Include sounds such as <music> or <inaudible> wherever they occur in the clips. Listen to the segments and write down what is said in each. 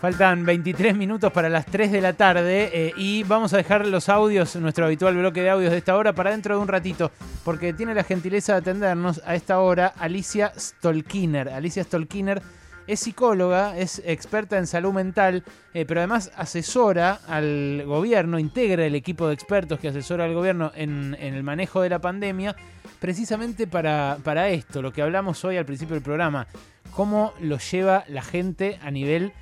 Faltan 23 minutos para las 3 de la tarde eh, y vamos a dejar los audios, nuestro habitual bloque de audios de esta hora, para dentro de un ratito, porque tiene la gentileza de atendernos a esta hora Alicia Stolkiner. Alicia Stolkiner es psicóloga, es experta en salud mental, eh, pero además asesora al gobierno, integra el equipo de expertos que asesora al gobierno en, el manejo de la pandemia, precisamente para esto, lo que hablamos hoy al principio del programa, cómo lo lleva la gente a nivel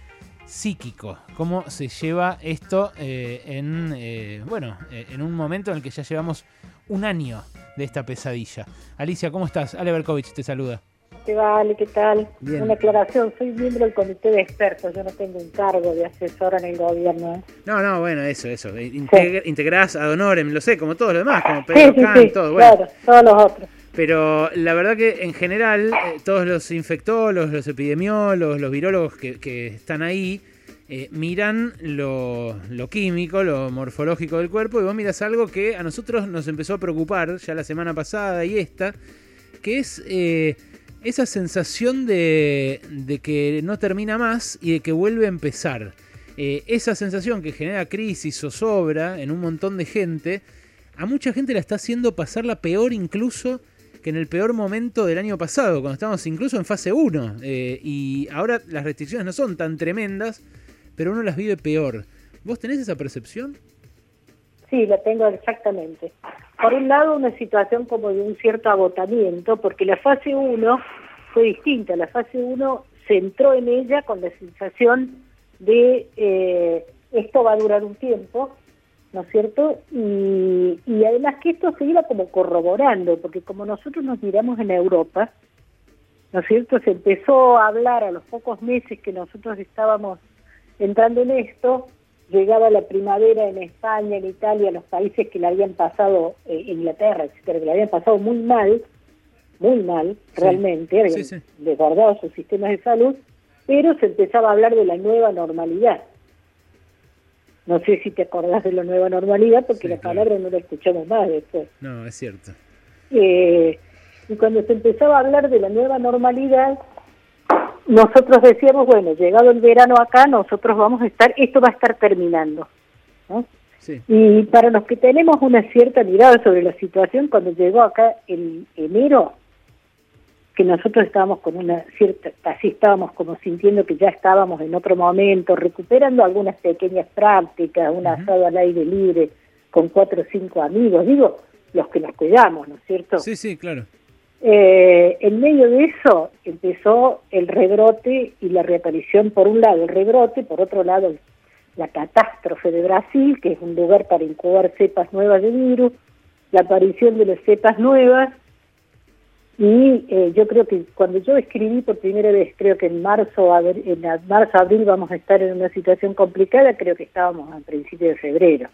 psíquico, cómo se lleva esto eh, en, eh, bueno, eh, en un momento en el que ya llevamos un año de esta pesadilla. Alicia, ¿cómo estás? Ale Berkovich te saluda. ¿Qué vale? ¿Qué tal? Bien. Una aclaración, soy miembro del comité de expertos, yo no tengo un cargo de asesora en el gobierno. No, no, bueno, eso, eso. Integ- Integrás ad honorem, lo sé, como todos los demás, como Sí, Pedro sí, Kahn, sí, todo, bueno. claro, todos los otros. Pero la verdad que en general eh, todos los infectólogos, los epidemiólogos, los virólogos que, están ahí eh, miran lo, químico, lo morfológico del cuerpo y vos miras algo que a nosotros nos empezó a preocupar ya la semana pasada y esta, que es eh, esa sensación de, de que no termina más y de que vuelve a empezar. Esa sensación que genera crisis, zozobra en un montón de gente, a mucha gente la está haciendo pasar la peor incluso que en el peor momento del año pasado, cuando estábamos incluso en fase 1. eh, y ahora las restricciones no son tan tremendas, pero uno las vive peor. ¿Vos tenés esa percepción? Sí, la tengo exactamente. Por un lado, una situación como de un cierto agotamiento, porque la fase 1 fue distinta. La fase 1 se entró en ella con la sensación de eh, esto va a durar un tiempo, ¿no es cierto? Y, y además que esto se iba como corroborando, porque como nosotros nos miramos en Europa, ¿no es cierto? Se empezó a hablar a los pocos meses que nosotros estábamos entrando en esto, llegaba la primavera en España, en Italia, los países que la habían pasado, eh, Inglaterra, etcétera, que la habían pasado muy mal, muy mal, Sí. realmente, habían Sí, sí. desbordado sus sistemas de salud, pero se empezaba a hablar de la nueva normalidad. No sé si te acordás de la nueva normalidad, porque Sí, la claro. palabra no la escuchamos más después. No, es cierto. Eh, y cuando se empezaba a hablar de la nueva normalidad, nosotros decíamos, bueno, llegado el verano acá, nosotros vamos a estar, esto va a estar terminando. ¿no? Sí. Y para los que tenemos una cierta mirada sobre la situación, cuando llegó acá en enero, que nosotros estábamos con una cierta, casi estábamos como sintiendo que ya estábamos en otro momento, recuperando algunas pequeñas prácticas, un asado al aire libre con cuatro o cinco amigos, digo, los que nos cuidamos, ¿no es cierto? Sí, sí, claro. Eh, en medio de eso empezó el rebrote y la reaparición, por un lado el rebrote, por otro lado la catástrofe de Brasil, que es un lugar para incubar cepas nuevas de virus, la aparición de las cepas nuevas, y eh, yo creo que cuando yo escribí por primera vez, creo que en marzo, abr- en marzo, abril vamos a estar en una situación complicada, creo que estábamos a principios de febrero.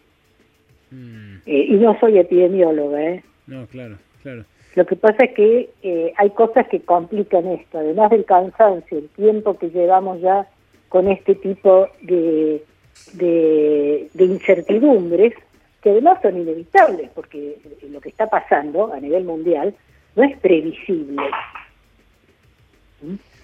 Mm, Eh, y no soy epidemióloga, ¿eh? no, claro, claro. Lo que pasa es que eh, hay cosas que complican esto, además del cansancio, el tiempo que llevamos ya con este tipo de, de, de incertidumbres, que además son inevitables, porque lo que está pasando a nivel mundial no es previsible.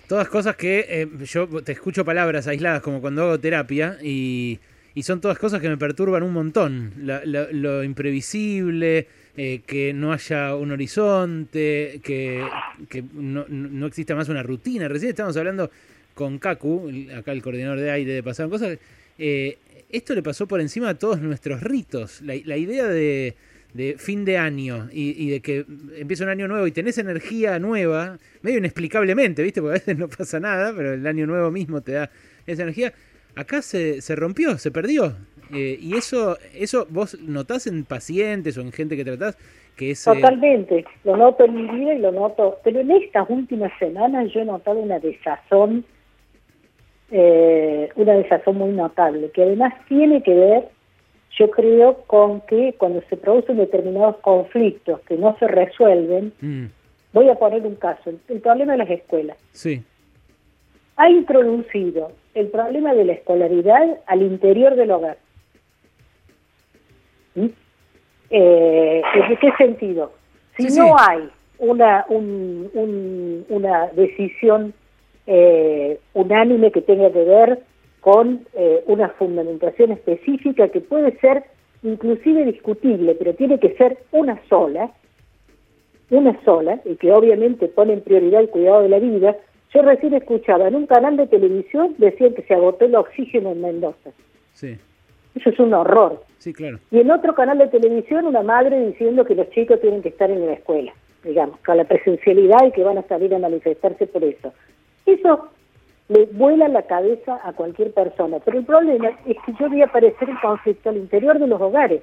Todas cosas que eh, yo te escucho palabras aisladas como cuando hago terapia y, y son todas cosas que me perturban un montón. Lo imprevisible, eh, que no haya un horizonte, que, que no, no exista más una rutina. Recién estábamos hablando con Kaku, acá el coordinador de aire, de pasaron cosas. eh, esto le pasó por encima de todos nuestros ritos. La, la idea de, de fin de año y, y de que empieza un año nuevo y tenés energía nueva, medio inexplicablemente, ¿viste? Porque a veces no pasa nada, pero el año nuevo mismo te da esa energía. Acá se, se rompió, se perdió. Eh, y eso, eso vos notás en pacientes o en gente que tratás, que es... eh, Totalmente, lo noto en mi vida y lo noto, pero en estas últimas semanas yo he notado una desazón, eh, una desazón muy notable, que además tiene que ver, yo creo, con que cuando se producen determinados conflictos que no se resuelven, mm, voy a poner un caso, el, el problema de las escuelas. sí, Ha introducido el problema de la escolaridad al interior del hogar. ¿Mm? Eh, ¿En qué sentido? Si Sí, no sí. hay una, un- un- una decisión eh, unánime que tenga que ver con eh, una fundamentación específica que puede ser inclusive discutible, pero tiene que ser una sola, una sola, y que obviamente pone en prioridad el cuidado de la vida. Yo recién escuchaba en un canal de televisión decían que se agotó el oxígeno en Mendoza. Sí. Eso es un horror. Sí, claro. Y en otro canal de televisión una madre diciendo que los chicos tienen que estar en la escuela, digamos, con la presencialidad y que van a salir a manifestarse por eso. Eso le vuela la cabeza a cualquier persona. Pero el problema es que yo vi aparecer el conflicto al interior de los hogares.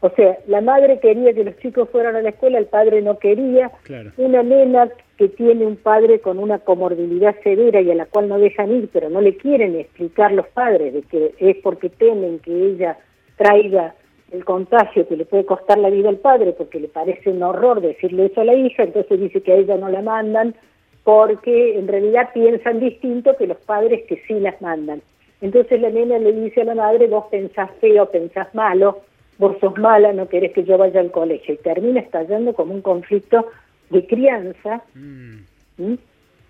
O sea, la madre quería que los chicos fueran a la escuela, el padre no quería. Una nena que tiene un padre con una comorbilidad severa y a la cual no dejan ir, pero no le quieren explicar los padres de que es porque temen que ella traiga el contagio que le puede costar la vida al padre, porque le parece un horror decirle eso a la hija, entonces dice que a ella no la mandan, porque en realidad piensan distinto que los padres que sí las mandan. Entonces la nena le dice a la madre, vos pensás feo, pensás malo, vos sos mala, no querés que yo vaya al colegio. Y termina estallando como un conflicto de crianza, mm.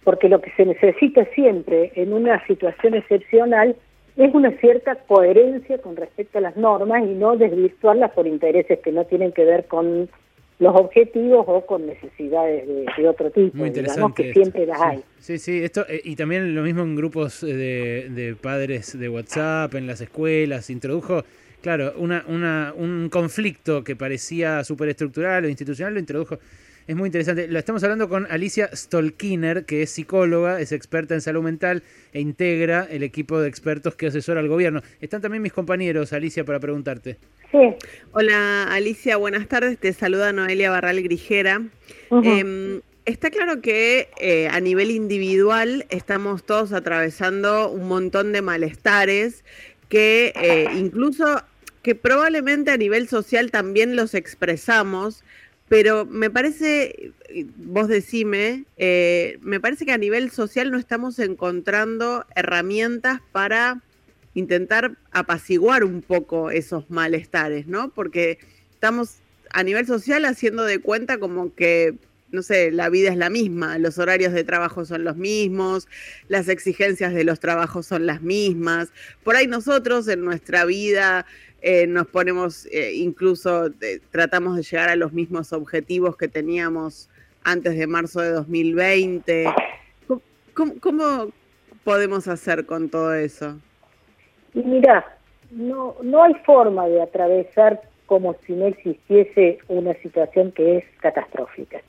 porque lo que se necesita siempre en una situación excepcional es una cierta coherencia con respecto a las normas y no desvirtuarlas por intereses que no tienen que ver con los objetivos o con necesidades de, otro tipo, Muy interesante que siempre las hay. Sí, sí, esto, eh, y también lo mismo en grupos de, de padres de WhatsApp, en las escuelas, introdujo Claro, una, una, un conflicto que parecía superestructural o institucional lo introdujo. Es muy interesante. Lo estamos hablando con Alicia Stolkiner, que es psicóloga, es experta en salud mental e integra el equipo de expertos que asesora al gobierno. Están también mis compañeros, Alicia, para preguntarte. Sí. Hola, Alicia, buenas tardes. Te saluda Noelia Barral Grijera. Em, está claro que eh, a nivel individual estamos todos atravesando un montón de malestares que eh, incluso que probablemente a nivel social también los expresamos, pero me parece, vos decime, eh, me parece que a nivel social no estamos encontrando herramientas para intentar apaciguar un poco esos malestares, ¿no? Porque estamos a nivel social haciendo de cuenta como que, no sé, la vida es la misma, los horarios de trabajo son los mismos, las exigencias de los trabajos son las mismas. Por ahí nosotros en nuestra vida eh, nos ponemos, eh, incluso tratamos de llegar a los mismos objetivos que teníamos antes de marzo de 2020. ¿Cómo, podemos hacer con todo eso? Y mira, no, no hay forma de atravesar como si no existiese una situación que es catastrófica.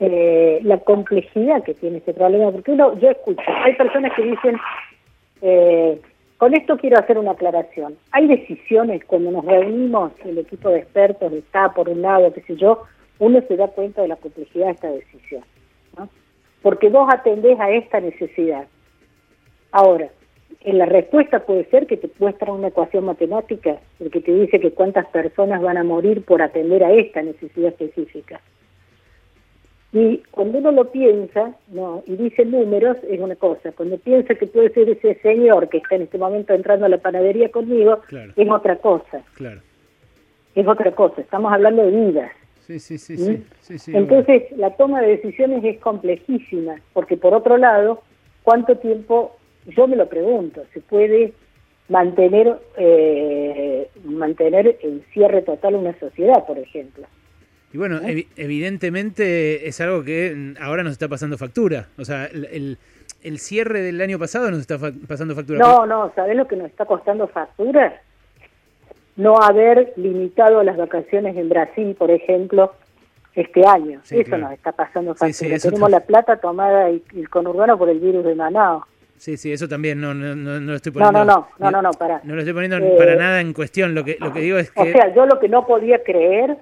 Eh, la complejidad que tiene este problema, porque uno, yo escucho, hay personas que dicen, con esto quiero hacer una aclaración. Hay decisiones cuando nos reunimos, el equipo de expertos está por un lado, qué sé yo, uno se da cuenta de la complejidad de esta decisión. ¿no? Porque vos atendés a esta necesidad. Ahora, en la respuesta puede ser que te muestra una ecuación matemática, el que te dice que cuántas personas van a morir por atender a esta necesidad específica. Y cuando uno lo piensa no y dice números, es una cosa. Cuando piensa que puede ser ese señor que está en este momento entrando a la panadería conmigo, es otra cosa. Claro. Es otra cosa. Estamos hablando de vidas. Sí, sí, sí. ¿Mm? sí, sí, Entonces, la toma de decisiones es complejísima, porque por otro lado, ¿cuánto tiempo? Yo me lo pregunto, ¿se puede mantener, eh, mantener el cierre total una sociedad, por ejemplo? Y bueno, evidentemente es algo que ahora nos está pasando factura. O sea, el, el, cierre del año pasado nos está pasando factura. No, no, ¿sabes lo que nos está costando factura? No haber limitado las vacaciones en Brasil, por ejemplo, este año. eso nos está pasando factura. Tenemos la plata tomada y el conurbano por el virus de Manaus. Sí, sí, eso también no, no, no, lo estoy poniendo. No, no, no, no, no, para. No lo estoy poniendo para eh, nada en cuestión. Lo que, lo que digo es que. O sea, yo lo que no podía creer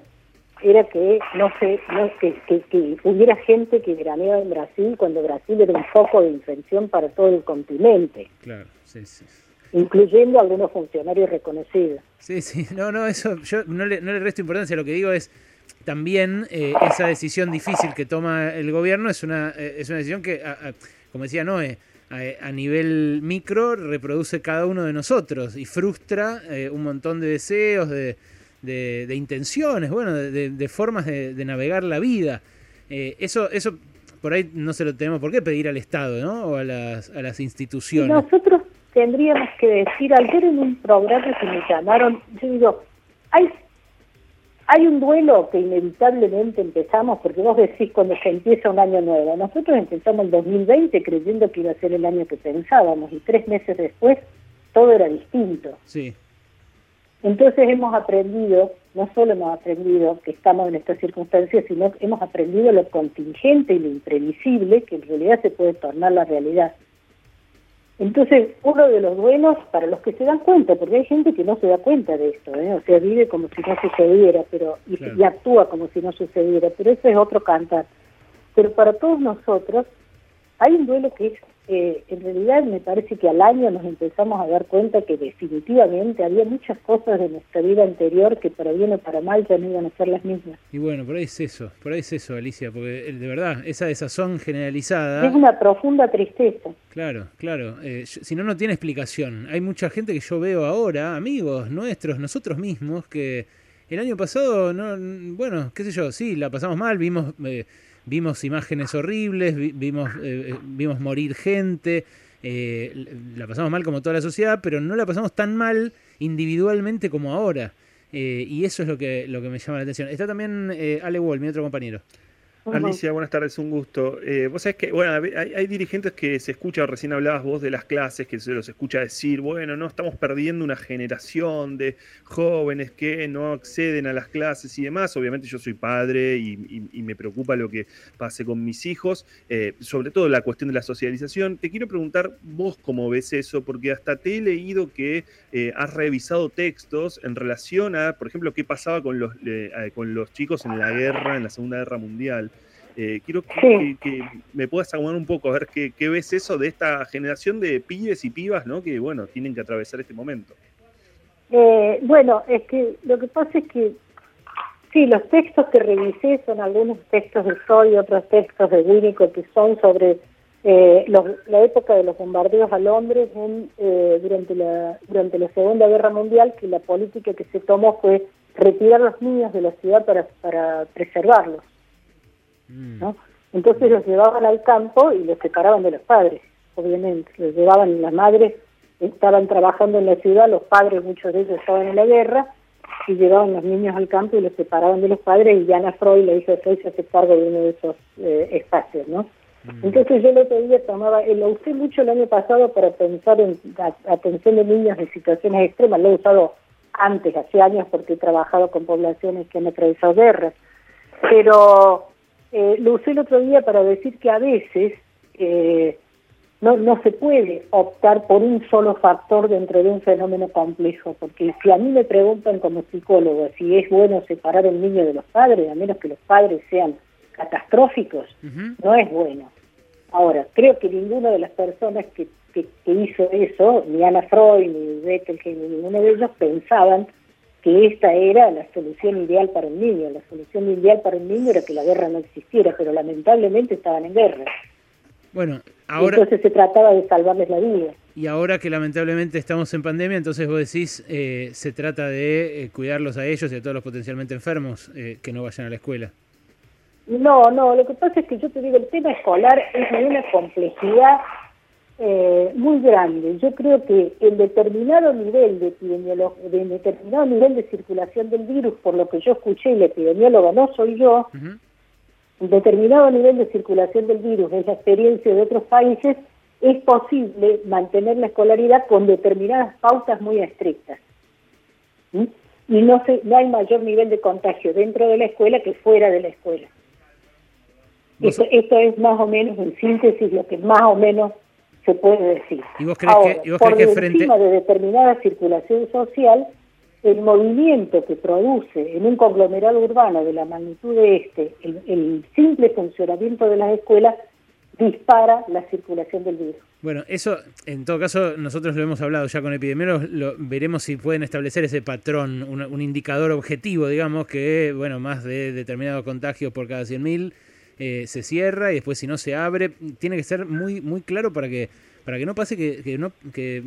era que no sé, no, que, que, hubiera gente que graneaba en Brasil cuando Brasil era un foco de infección para todo el continente. Claro, sí, sí. Incluyendo algunos funcionarios reconocidos. Sí, sí, no, no, eso yo no le, no le resto importancia, lo que digo es también eh, esa decisión difícil que toma el gobierno es una, eh, es una decisión que, como decía Noé, a, nivel micro reproduce cada uno de nosotros y frustra eh, un montón de deseos, de, de, intenciones, bueno, de, formas de, navegar la vida. Eh, eso, eso por ahí no se lo tenemos por qué pedir al Estado, ¿no? O a las, a las instituciones. Nosotros tendríamos que decir, ayer en un programa que me llamaron, yo digo, hay, hay un duelo que inevitablemente empezamos, porque vos decís cuando se empieza un año nuevo, nosotros empezamos el 2020 creyendo que iba a ser el año que pensábamos, y tres meses después todo era distinto. Sí. Entonces hemos aprendido, no solo hemos aprendido que estamos en estas circunstancias, sino que hemos aprendido lo contingente y lo imprevisible que en realidad se puede tornar la realidad. Entonces, uno de los buenos, para los que se dan cuenta, porque hay gente que no se da cuenta de esto, ¿eh? o sea, vive como si no sucediera, pero y, y actúa como si no sucediera, pero eso es otro cantar. Pero para todos nosotros, hay un duelo que es eh, en realidad me parece que al año nos empezamos a dar cuenta que definitivamente había muchas cosas de nuestra vida anterior que para bien o para mal ya no iban a ser las mismas. Y bueno, por ahí es eso, por ahí es eso, Alicia, porque eh, de verdad, esa desazón generalizada... Es una profunda tristeza. Claro, claro, eh, si no, no tiene explicación. Hay mucha gente que yo veo ahora, amigos nuestros, nosotros mismos, que el año pasado, no, bueno, qué sé yo, sí, la pasamos mal, vimos vimos imágenes horribles, vimos, eh, eh, vimos morir gente, eh, la pasamos mal como toda la sociedad, pero no la pasamos tan mal individualmente como ahora. y eso es lo que, lo que me llama la atención. Está también Ale Wall, mi otro compañero. Alicia, buenas tardes, un gusto. Eh, vos sabés que, bueno, hay, dirigentes que se escucha, recién hablabas vos de las clases, que se los escucha decir, bueno, no, estamos perdiendo una generación de jóvenes que no acceden a las clases y demás. Obviamente yo soy padre y, me preocupa lo que pase con mis hijos, eh, sobre todo la cuestión de la socialización. Te quiero preguntar vos cómo ves eso, porque hasta te he leído que eh, has revisado textos en relación a, por ejemplo, qué pasaba con los, con los chicos en la guerra, en la Segunda Guerra Mundial. Eh, quiero que, me puedas acomodar un poco, a ver qué, ves eso de esta generación de pibes y pibas, ¿no? Que, bueno, tienen que atravesar este momento. Eh, bueno, es que lo que pasa es que, sí, los textos que revisé son algunos textos de Freud y otros textos de Winnicott que son sobre eh, la época de los bombardeos a Londres en, durante, la, durante la Segunda Guerra Mundial, que la política que se tomó fue retirar los niños de la ciudad para, para preservarlos. Mm. ¿no? Entonces los llevaban al campo y los separaban de los padres, obviamente. Los llevaban, las madres estaban trabajando en la ciudad, los padres, muchos de ellos estaban en la guerra, y llevaban los niños al campo y los separaban de los padres, y Ana Freud, le hizo Freud, se hace cargo de uno de esos eh, espacios, ¿no? Mm. Entonces yo el otro día tomaba, eh, lo usé mucho el año pasado para pensar en atención de niños en situaciones extremas, lo he usado antes, hace años, porque he trabajado con poblaciones que han atravesado guerras, pero eh, lo usé el otro día para decir que a veces eh, no, no se puede optar por un solo factor dentro de un fenómeno complejo, porque si a mí me preguntan como psicólogo si es bueno separar el niño de los padres, a menos que los padres sean catastróficos, no es bueno. Ahora, creo que ninguna de las personas que, que, hizo eso, ni Ana Freud, ni Bettelheim, ni ninguno de ellos pensaban que esta era la solución ideal para un niño. La solución ideal para un niño era que la guerra no existiera, pero lamentablemente estaban en guerra. Bueno, ahora... Entonces se trataba de salvarles la vida. Y ahora que lamentablemente estamos en pandemia, entonces vos decís, eh, se trata de eh, cuidarlos a ellos y a todos los potencialmente enfermos eh, que no vayan a la escuela. No, no, lo que pasa es que yo te digo, el tema escolar es de una complejidad eh, muy grande. Yo creo que el determinado nivel de de determinado nivel de circulación del virus, por lo que yo escuché, el epidemiólogo no soy yo, un determinado nivel de circulación del virus es la experiencia de otros países, es posible mantener la escolaridad con determinadas pautas muy estrictas. Y no, se, no hay mayor nivel de contagio dentro de la escuela que fuera de la escuela. Esto, esto es más o menos, en síntesis, lo que más o menos se puede decir. ¿Y vos crees que, por encima de determinada circulación social, el movimiento que produce en un conglomerado urbano de la magnitud de este, el, simple funcionamiento de las escuelas, dispara la circulación del virus. Bueno, eso en todo caso nosotros lo hemos hablado ya con epidemiólogos, lo, veremos si pueden establecer ese patrón, un, indicador objetivo, digamos, que bueno, más de determinados contagios por cada 100.000 eh, se cierra y después si no se abre, tiene que ser muy, muy claro para que, para que no pase que, no, que,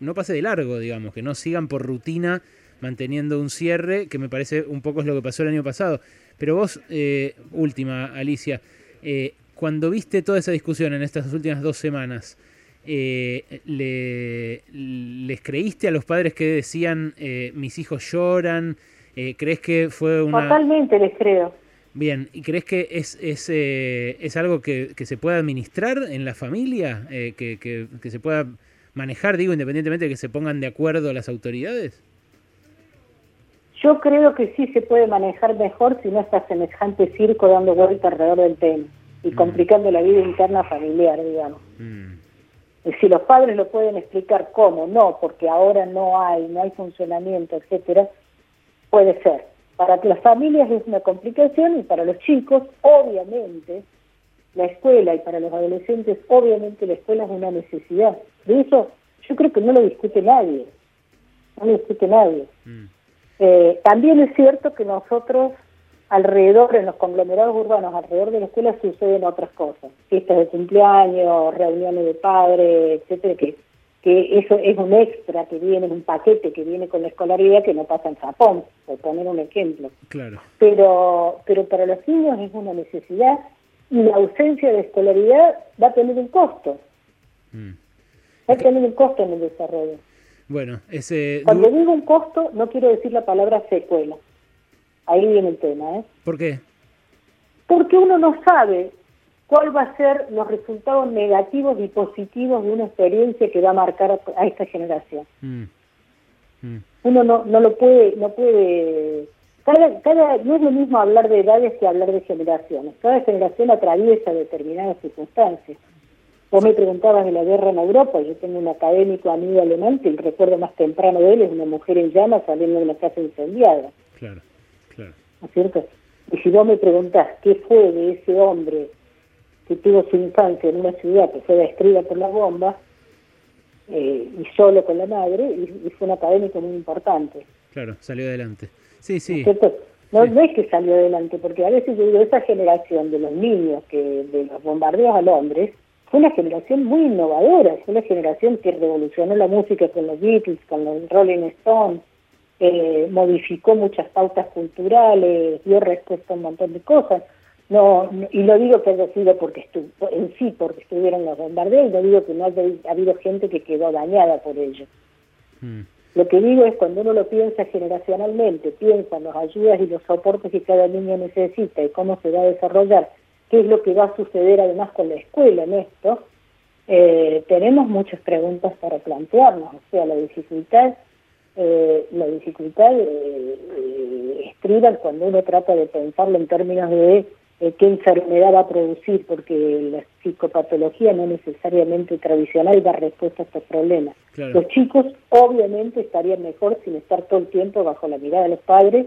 no pase de largo, digamos, que no sigan por rutina manteniendo un cierre, que me parece un poco es lo que pasó el año pasado. Pero vos, eh, última, Alicia, eh, cuando viste toda esa discusión en estas últimas dos semanas, eh, le, ¿les creíste a los padres que decían eh, mis hijos lloran? Eh, ¿Crees que fue una... Totalmente les creo. Bien, ¿y crees que es, es, es algo que, que, se pueda administrar en la familia? Que, que, que, se pueda manejar, digo, independientemente de que se pongan de acuerdo las autoridades? Yo creo que sí se puede manejar mejor si no está semejante circo dando vuelta alrededor del tema y mm. complicando la vida interna familiar, digamos. Mm. Y si los padres lo pueden explicar cómo, no, porque ahora no hay, no hay funcionamiento, etcétera, puede ser. Para las familias es una complicación y para los chicos, obviamente, la escuela y para los adolescentes, obviamente la escuela es una necesidad. De eso yo creo que no lo discute nadie, no lo discute nadie. Mm. Eh, también es cierto que nosotros alrededor, en los conglomerados urbanos, alrededor de la escuela suceden otras cosas, fiestas de cumpleaños, reuniones de padres, etcétera, que, que eso es un extra que viene, un paquete que viene con la escolaridad que no pasa en Japón, por poner un ejemplo. Claro. Pero, pero para los niños es una necesidad y la ausencia de escolaridad va a tener un costo. Mm. Va a tener un costo en el desarrollo. Bueno, ese... Cuando digo un costo, no quiero decir la palabra secuela. Ahí viene el tema, ¿eh? ¿Por qué? Porque uno no sabe cuál va a ser los resultados negativos y positivos de una experiencia que va a marcar a esta generación. Mm. Mm. Uno no, no lo puede, no puede, cada, cada, no es lo mismo hablar de edades que hablar de generaciones. Cada generación atraviesa determinadas circunstancias. Vos me preguntabas de la guerra en Europa, yo tengo un académico amigo alemán que el recuerdo más temprano de él es una mujer en llamas saliendo de una casa incendiada. Claro. ¿no es cierto? Y si vos me preguntás qué fue de ese hombre que tuvo su infancia en una ciudad que fue destruida por las bombas, eh, y solo con la madre, y, fue un académico muy importante. Claro, salió adelante. Sí, sí. ¿No, no, es que salió adelante, porque a veces yo digo, esa generación de los niños, que de los bombardeos a Londres, fue una generación muy innovadora, fue una generación que revolucionó la música con los Beatles, con los Rolling Stones, eh, modificó muchas pautas culturales, dio respuesta a un montón de cosas. No, y lo digo que haya sido porque en sí porque estuvieron los bombardeos, no digo que no haya habido gente que quedó dañada por ello. Mm. Lo que digo es cuando uno lo piensa generacionalmente, piensa en las ayudas y los soportes que cada niño necesita y cómo se va a desarrollar, qué es lo que va a suceder además con la escuela en esto, eh, tenemos muchas preguntas para plantearnos, o sea, la dificultad eh, la dificultad eh, eh, estriba cuando uno trata de pensarlo en términos de eh, qué enfermedad va a producir, porque la psicopatología no necesariamente tradicional da respuesta a estos problemas. Los chicos obviamente estarían mejor sin estar todo el tiempo bajo la mirada de los padres,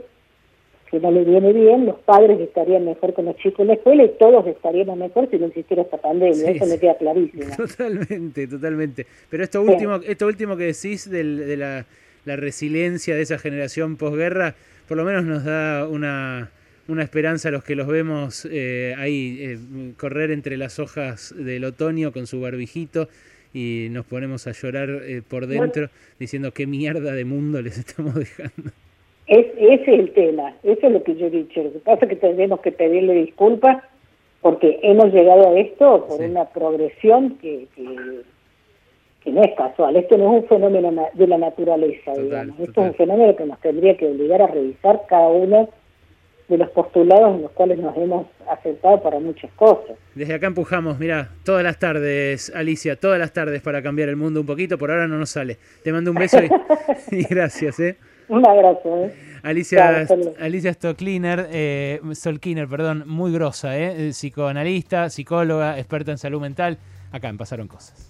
que no les viene bien, los padres estarían mejor con los chicos en la escuela y todos estaríamos mejor si no existiera esta pandemia, eso me queda clarísimo. Totalmente, totalmente. Pero esto último, esto último que decís del, de la la resiliencia de esa generación posguerra, por lo menos nos da una, una esperanza a los que los vemos eh, ahí eh, correr entre las hojas del otoño con su barbijito y nos ponemos a llorar eh, por dentro diciendo qué mierda de mundo les estamos dejando. Es, ese es el tema, eso es lo que yo he dicho. Lo que pasa es que tenemos que pedirle disculpas porque hemos llegado a esto por una progresión que, que que no es casual, esto no es un fenómeno de la naturaleza, digamos, esto es un fenómeno que nos tendría que obligar a revisar cada uno de los postulados en los cuales nos hemos aceptado para muchas cosas. Desde acá empujamos, mira, todas las tardes, Alicia, todas las tardes para cambiar el mundo un poquito, por ahora no nos sale. Te mando un beso y, <laughs> gracias, ¿eh? Un abrazo, ¿eh? Alicia, Alicia Stockliner, eh, Solkiner, perdón, muy grosa, ¿eh? Psicoanalista, psicóloga, experta en salud mental, acá en Pasaron Cosas.